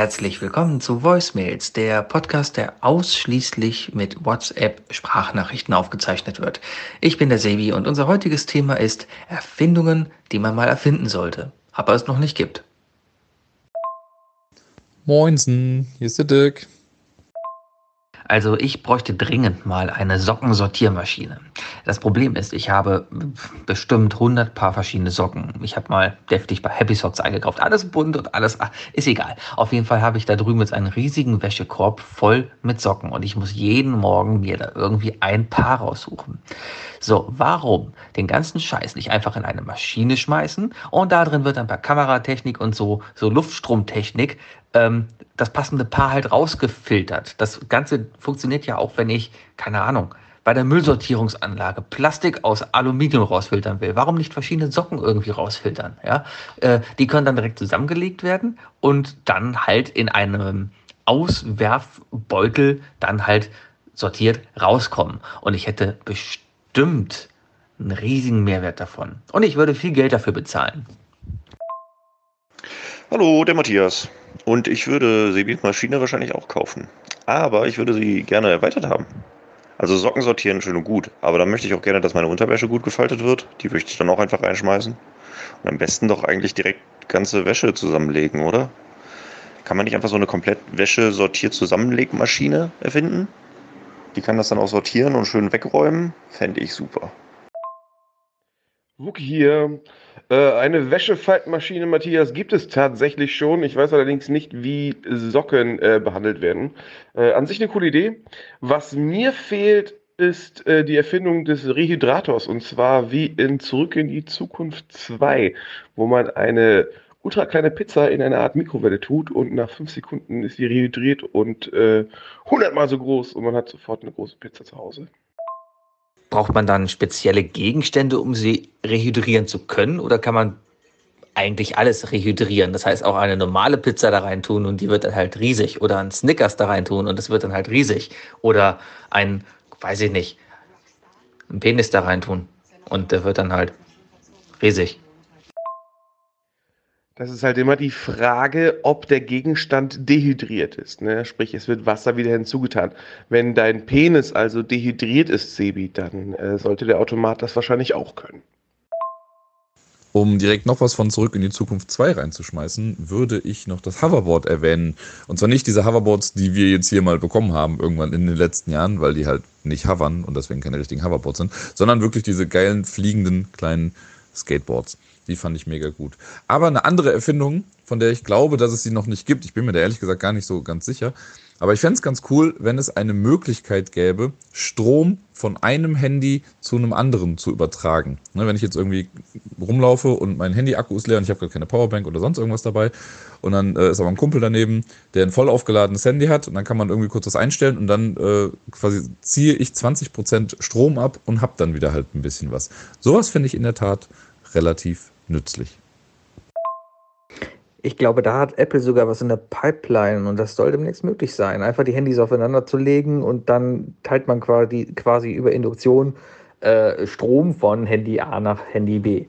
Herzlich willkommen zu Voicemails, der Podcast, der ausschließlich mit WhatsApp-Sprachnachrichten aufgezeichnet wird. Ich bin der Sebi und unser heutiges Thema ist Erfindungen, die man mal erfinden sollte, aber es noch nicht gibt. Moinsen, hier ist der Dirk. Also ich bräuchte dringend mal eine Sockensortiermaschine. Das Problem ist, ich habe bestimmt 100 Paar verschiedene Socken. Ich habe mal deftig bei Happy Socks eingekauft. Alles bunt und alles, ach, ist egal. Auf jeden Fall habe ich da drüben jetzt einen riesigen Wäschekorb voll mit Socken und ich muss jeden Morgen mir da irgendwie ein Paar raussuchen. So, warum den ganzen Scheiß nicht einfach in eine Maschine schmeißen und da drin wird dann per Kameratechnik und so, so Luftstromtechnik ähm, das passende Paar halt rausgefiltert. Das Ganze funktioniert ja auch, wenn ich, keine Ahnung, bei der Müllsortierungsanlage Plastik aus Aluminium rausfiltern will. Warum nicht verschiedene Socken irgendwie rausfiltern? Ja? Äh, die können dann direkt zusammengelegt werden und dann halt in einem Auswerfbeutel dann halt sortiert rauskommen. Und ich hätte bestimmt einen riesigen Mehrwert davon. Und ich würde viel Geld dafür bezahlen. Hallo, der Matthias. Und ich würde Sebis Maschine wahrscheinlich auch kaufen. Aber ich würde sie gerne erweitert haben. Also Socken sortieren schön und gut. Aber dann möchte ich auch gerne, dass meine Unterwäsche gut gefaltet wird. Die möchte ich dann auch einfach reinschmeißen. Und am besten doch eigentlich direkt ganze Wäsche zusammenlegen, oder? Kann man nicht einfach so eine komplett Wäsche-Sortier-Zusammenlegmaschine erfinden? Die kann das dann auch sortieren und schön wegräumen. Fände ich super. Wuck hier. Äh, eine Wäschefaltmaschine, Matthias, gibt es tatsächlich schon. Ich weiß allerdings nicht, wie Socken äh, behandelt werden. Äh, an sich eine coole Idee. Was mir fehlt, ist äh, die Erfindung des Rehydrators. Und zwar wie in Zurück in die Zukunft 2, wo man eine ultra kleine Pizza in eine Art Mikrowelle tut und nach fünf Sekunden ist sie rehydriert und äh, hundertmal so groß und man hat sofort eine große Pizza zu Hause. Braucht man dann spezielle Gegenstände, um sie rehydrieren zu können? Oder kann man eigentlich alles rehydrieren? Das heißt, auch eine normale Pizza da rein tun und die wird dann halt riesig. Oder ein Snickers da rein tun und das wird dann halt riesig. Oder ein, weiß ich nicht, ein Penis da rein tun und der wird dann halt riesig. Das ist halt immer die Frage, ob der Gegenstand dehydriert ist. Ne? Sprich, es wird Wasser wieder hinzugetan. Wenn dein Penis also dehydriert ist, Sebi, dann äh, sollte der Automat das wahrscheinlich auch können. Um direkt noch was von Zurück in die Zukunft 2 reinzuschmeißen, würde ich noch das Hoverboard erwähnen. Und zwar nicht diese Hoverboards, die wir jetzt hier mal bekommen haben, irgendwann in den letzten Jahren, weil die halt nicht hovern und deswegen keine richtigen Hoverboards sind, sondern wirklich diese geilen, fliegenden kleinen Skateboards. Die fand ich mega gut. Aber eine andere Erfindung, von der ich glaube, dass es sie noch nicht gibt, ich bin mir da ehrlich gesagt gar nicht so ganz sicher, aber ich fände es ganz cool, wenn es eine Möglichkeit gäbe, Strom von einem Handy zu einem anderen zu übertragen. Ne, wenn ich jetzt irgendwie rumlaufe und mein Handy-Akku ist leer und ich habe gar keine Powerbank oder sonst irgendwas dabei und dann äh, ist aber ein Kumpel daneben, der ein voll aufgeladenes Handy hat und dann kann man irgendwie kurz was einstellen und dann äh, quasi ziehe ich 20% Strom ab und habe dann wieder halt ein bisschen was. Sowas finde ich in der Tat relativ nützlich. Ich glaube, da hat Apple sogar was in der Pipeline und das soll demnächst möglich sein. Einfach die Handys aufeinander zu legen und dann teilt man quasi, quasi über Induktion äh, Strom von Handy A nach Handy B.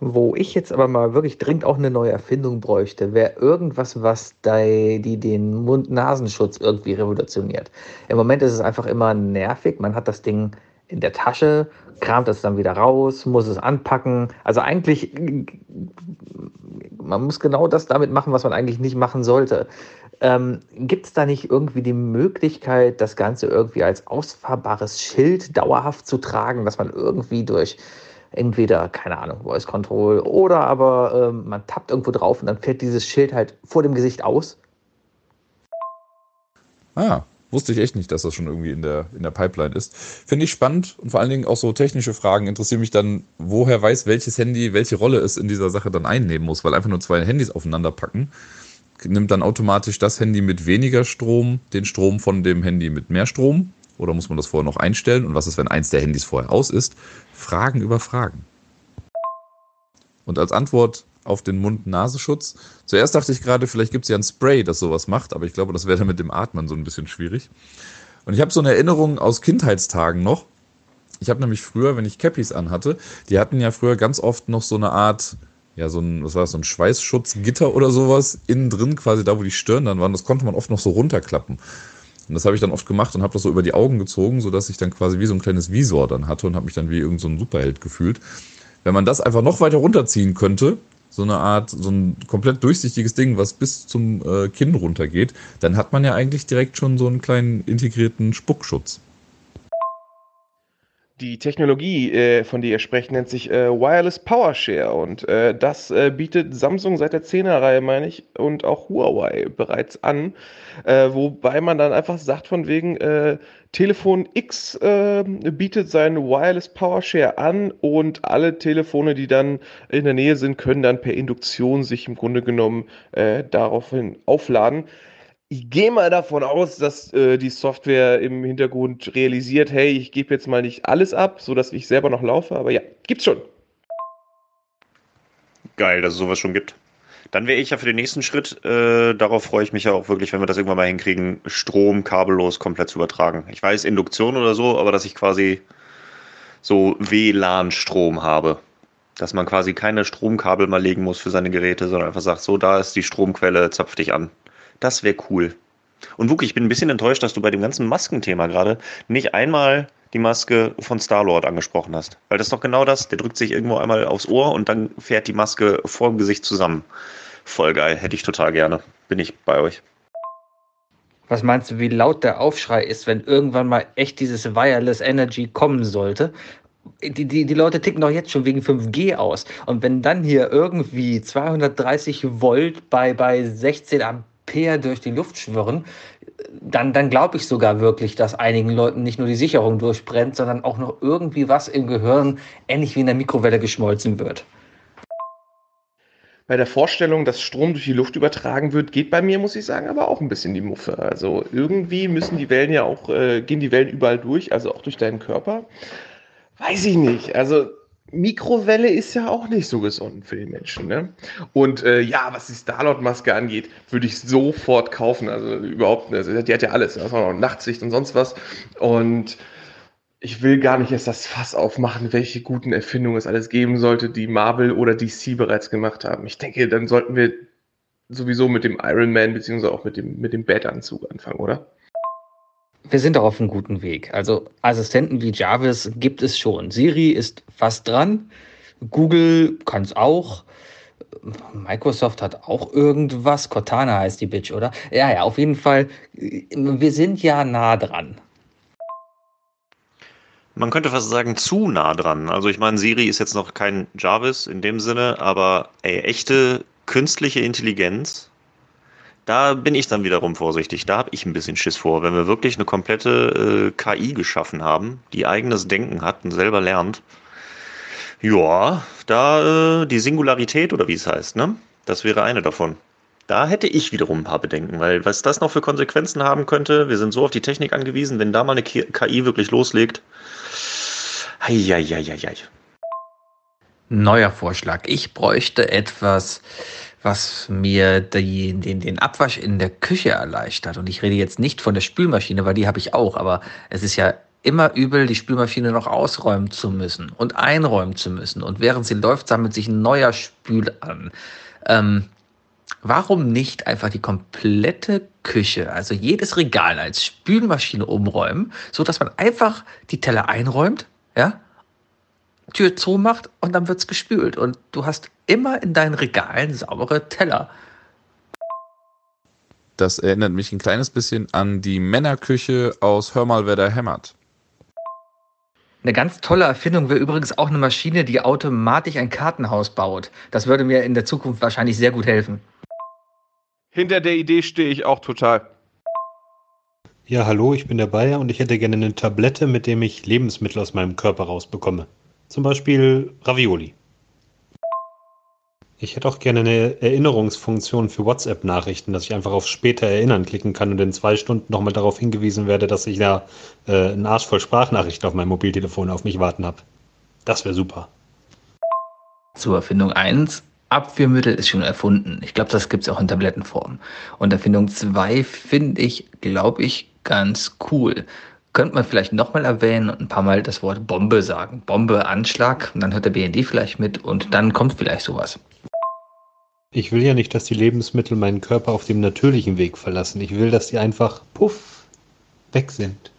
Wo ich jetzt aber mal wirklich dringend auch eine neue Erfindung bräuchte, wäre irgendwas, was die, den Mund-Nasenschutz irgendwie revolutioniert. Im Moment ist es einfach immer nervig. Man hat das Ding in der Tasche, kramt es dann wieder raus, muss es anpacken. Also eigentlich, man muss genau das damit machen, was man eigentlich nicht machen sollte. Ähm, Gibt es da nicht irgendwie die Möglichkeit, das Ganze irgendwie als ausfahrbares Schild dauerhaft zu tragen, dass man irgendwie durch entweder, keine Ahnung, Voice Control oder aber ähm, man tappt irgendwo drauf und dann fährt dieses Schild halt vor dem Gesicht aus? Ah, Wusste ich echt nicht, dass das schon irgendwie in der, in der Pipeline ist. Finde ich spannend und vor allen Dingen auch so technische Fragen interessieren mich dann, woher weiß, welches Handy welche Rolle es in dieser Sache dann einnehmen muss, weil einfach nur zwei Handys aufeinander packen nimmt dann automatisch das Handy mit weniger Strom den Strom von dem Handy mit mehr Strom? Oder muss man das vorher noch einstellen? Und was ist, wenn eins der Handys vorher aus ist? Fragen über Fragen. Und als Antwort auf den Mund-Nasenschutz. Zuerst dachte ich gerade, vielleicht gibt es ja ein Spray, das sowas macht, aber ich glaube, das wäre dann mit dem Atmen so ein bisschen schwierig. Und ich habe so eine Erinnerung aus Kindheitstagen noch. Ich habe nämlich früher, wenn ich Cappies anhatte, die hatten ja früher ganz oft noch so eine Art ja, so ein, was war das, so ein Schweißschutzgitter oder sowas innen drin, quasi da, wo die Stirn dann waren. Das konnte man oft noch so runterklappen. Und das habe ich dann oft gemacht und habe das so über die Augen gezogen, sodass ich dann quasi wie so ein kleines Visor dann hatte und habe mich dann wie irgendein so Superheld gefühlt. Wenn man das einfach noch weiter runterziehen könnte, so eine Art, so ein komplett durchsichtiges Ding, was bis zum äh, Kinn runtergeht, dann hat man ja eigentlich direkt schon so einen kleinen integrierten Spuckschutz. Die Technologie, äh, von der ihr sprecht, nennt sich äh, Wireless PowerShare und äh, das äh, bietet Samsung seit der 10er-Reihe, meine ich, und auch Huawei bereits an, äh, wobei man dann einfach sagt von wegen, äh, Telefon X bietet seinen Wireless PowerShare an und alle Telefone, die dann in der Nähe sind, können dann per Induktion sich im Grunde genommen daraufhin aufladen ich gehe mal davon aus, dass äh, die Software im Hintergrund realisiert, hey, ich gebe jetzt mal nicht alles ab, sodass ich selber noch laufe, aber ja, gibt's schon. Geil, dass es sowas schon gibt. Dann wäre ich ja für den nächsten Schritt, äh, darauf freue ich mich ja auch wirklich, wenn wir das irgendwann mal hinkriegen, Strom kabellos komplett zu übertragen. Ich weiß, Induktion oder so, aber dass ich quasi so WLAN-Strom habe. Dass man quasi keine Stromkabel mal legen muss für seine Geräte, sondern einfach sagt, so, da ist die Stromquelle, zapf dich an. Das wäre cool. Und Wookie, ich bin ein bisschen enttäuscht, dass du bei dem ganzen Maskenthema gerade nicht einmal die Maske von Star-Lord angesprochen hast. Weil das ist doch genau das. Der drückt sich irgendwo einmal aufs Ohr und dann fährt die Maske vor dem Gesicht zusammen. Voll geil. Hätte ich total gerne. Bin ich bei euch. Was meinst du, wie laut der Aufschrei ist, wenn irgendwann mal echt dieses Wireless Energy kommen sollte? Die, die, die Leute ticken doch jetzt schon wegen 5G aus. Und wenn dann hier irgendwie 230 Volt bei, bei 16 Ampere Ampere durch die Luft schwirren, dann, dann glaube ich sogar wirklich, dass einigen Leuten nicht nur die Sicherung durchbrennt, sondern auch noch irgendwie was im Gehirn ähnlich wie in der Mikrowelle geschmolzen wird. Bei der Vorstellung, dass Strom durch die Luft übertragen wird, geht bei mir, muss ich sagen, aber auch ein bisschen die Muffe. Also irgendwie müssen die Wellen ja auch, äh, gehen die Wellen überall durch, also auch durch deinen Körper. Weiß ich nicht. Also Mikrowelle ist ja auch nicht so gesund für die Menschen. Ne? Und äh, ja, was die Starlord-Maske angeht, würde ich sofort kaufen. Also überhaupt. Also, die hat ja alles. Da auch noch Nachtsicht und sonst was. Und ich will gar nicht erst das Fass aufmachen, welche guten Erfindungen es alles geben sollte, die Marvel oder DC bereits gemacht haben. Ich denke, dann sollten wir sowieso mit dem Iron Man beziehungsweise auch mit dem, mit dem Bat-Anzug anfangen, oder? Wir sind doch auf einem guten Weg. Also Assistenten wie Jarvis gibt es schon. Siri ist fast dran. Google kann es auch. Microsoft hat auch irgendwas. Cortana heißt die Bitch, oder? Ja, ja, auf jeden Fall. Wir sind ja nah dran. Man könnte fast sagen, zu nah dran. Also ich meine, Siri ist jetzt noch kein Jarvis in dem Sinne, aber ey, echte künstliche Intelligenz da bin ich dann wiederum vorsichtig. Da habe ich ein bisschen Schiss vor. Wenn wir wirklich eine komplette äh, KI geschaffen haben, die eigenes Denken hat und selber lernt, ja, da äh, die Singularität oder wie es heißt, ne? Das wäre eine davon. Da hätte ich wiederum ein paar Bedenken, weil was das noch für Konsequenzen haben könnte, wir sind so auf die Technik angewiesen, wenn da mal eine KI wirklich loslegt. Heieieiei. Neuer Vorschlag. Ich bräuchte etwas, was mir die, den, den Abwasch in der Küche erleichtert. Und ich rede jetzt nicht von der Spülmaschine, weil die habe ich auch, aber es ist ja immer übel, die Spülmaschine noch ausräumen zu müssen und einräumen zu müssen. Und während sie läuft, sammelt sich ein neuer Spül an. Ähm, warum nicht einfach die komplette Küche, also jedes Regal als Spülmaschine umräumen, so dass man einfach die Teller einräumt, ja, Tür zumacht und dann wird es gespült. Und du hast immer in deinen Regalen saubere Teller. Das erinnert mich ein kleines bisschen an die Männerküche aus Hör mal, wer da hämmert. Eine ganz tolle Erfindung wäre übrigens auch eine Maschine, die automatisch ein Kartenhaus baut. Das würde mir in der Zukunft wahrscheinlich sehr gut helfen. Hinter der Idee stehe ich auch total. Ja, hallo, ich bin der Bayer und ich hätte gerne eine Tablette, mit dem ich Lebensmittel aus meinem Körper rausbekomme. Zum Beispiel Ravioli. Ich hätte auch gerne eine Erinnerungsfunktion für WhatsApp-Nachrichten, dass ich einfach auf später erinnern klicken kann und in zwei Stunden nochmal darauf hingewiesen werde, dass ich da äh, einen Arsch voll Sprachnachrichten auf meinem Mobiltelefon auf mich warten habe. Das wäre super. Zur Erfindung 1. Abführmittel ist schon erfunden. Ich glaube, das gibt es auch in Tablettenform. Und Erfindung 2 finde ich, glaube ich, ganz cool. Könnte man vielleicht nochmal erwähnen und ein paar Mal das Wort Bombe sagen. Bombe, Anschlag, und dann hört der BND vielleicht mit und dann kommt vielleicht sowas. Ich will ja nicht, dass die Lebensmittel meinen Körper auf dem natürlichen Weg verlassen. Ich will, dass sie einfach puff weg sind.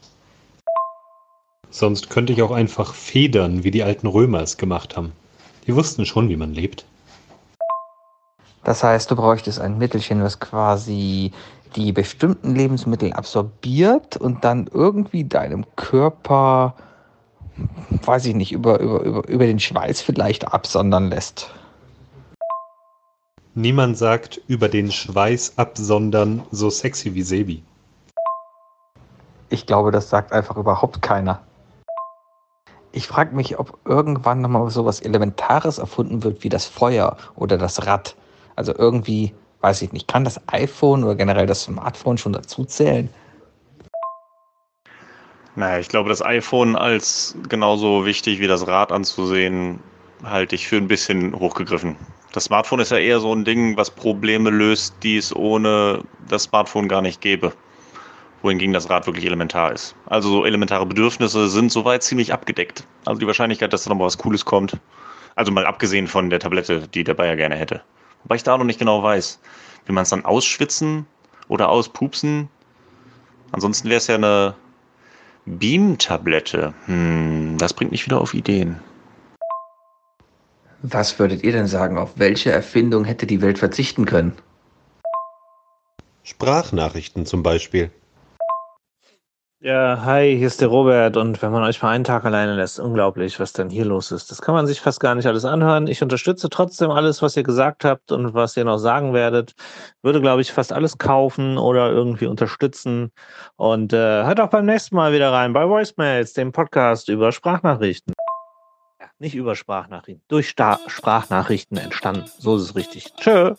Sonst könnte ich auch einfach federn, wie die alten Römer es gemacht haben. Die wussten schon, wie man lebt. Das heißt, du bräuchtest ein Mittelchen, was quasi die bestimmten Lebensmittel absorbiert und dann irgendwie deinem Körper, weiß ich nicht, über, über, über, über den Schweiß vielleicht absondern lässt. Niemand sagt über den Schweiß absondern so sexy wie Sebi. Ich glaube, das sagt einfach überhaupt keiner. Ich frage mich, ob irgendwann nochmal so was Elementares erfunden wird wie das Feuer oder das Rad. Also irgendwie, weiß ich nicht, kann das iPhone oder generell das Smartphone schon dazu zählen? Naja, ich glaube, das iPhone als genauso wichtig wie das Rad anzusehen, halte ich für ein bisschen hochgegriffen. Das Smartphone ist ja eher so ein Ding, was Probleme löst, die es ohne das Smartphone gar nicht gäbe. Wohingegen das Rad wirklich elementar ist. Also so elementare Bedürfnisse sind soweit ziemlich abgedeckt. Also die Wahrscheinlichkeit, dass da noch mal was Cooles kommt. Also mal abgesehen von der Tablette, die der Bayer gerne hätte. Wobei ich da noch nicht genau weiß. Will man es dann ausschwitzen oder auspupsen? Ansonsten wäre es ja eine Beam-Tablette. Hm, das bringt mich wieder auf Ideen. Was würdet ihr denn sagen, auf welche Erfindung hätte die Welt verzichten können? Sprachnachrichten zum Beispiel. Ja, hi, hier ist der Robert und wenn man euch mal einen Tag alleine lässt, unglaublich, was denn hier los ist. Das kann man sich fast gar nicht alles anhören. Ich unterstütze trotzdem alles, was ihr gesagt habt und was ihr noch sagen werdet. Würde, glaube ich, fast alles kaufen oder irgendwie unterstützen. Und äh, hört auch beim nächsten Mal wieder rein bei Voicemails, dem Podcast über Sprachnachrichten. Ja, nicht über Sprachnachrichten, durch Sta Sprachnachrichten entstanden. So ist es richtig. Tschö.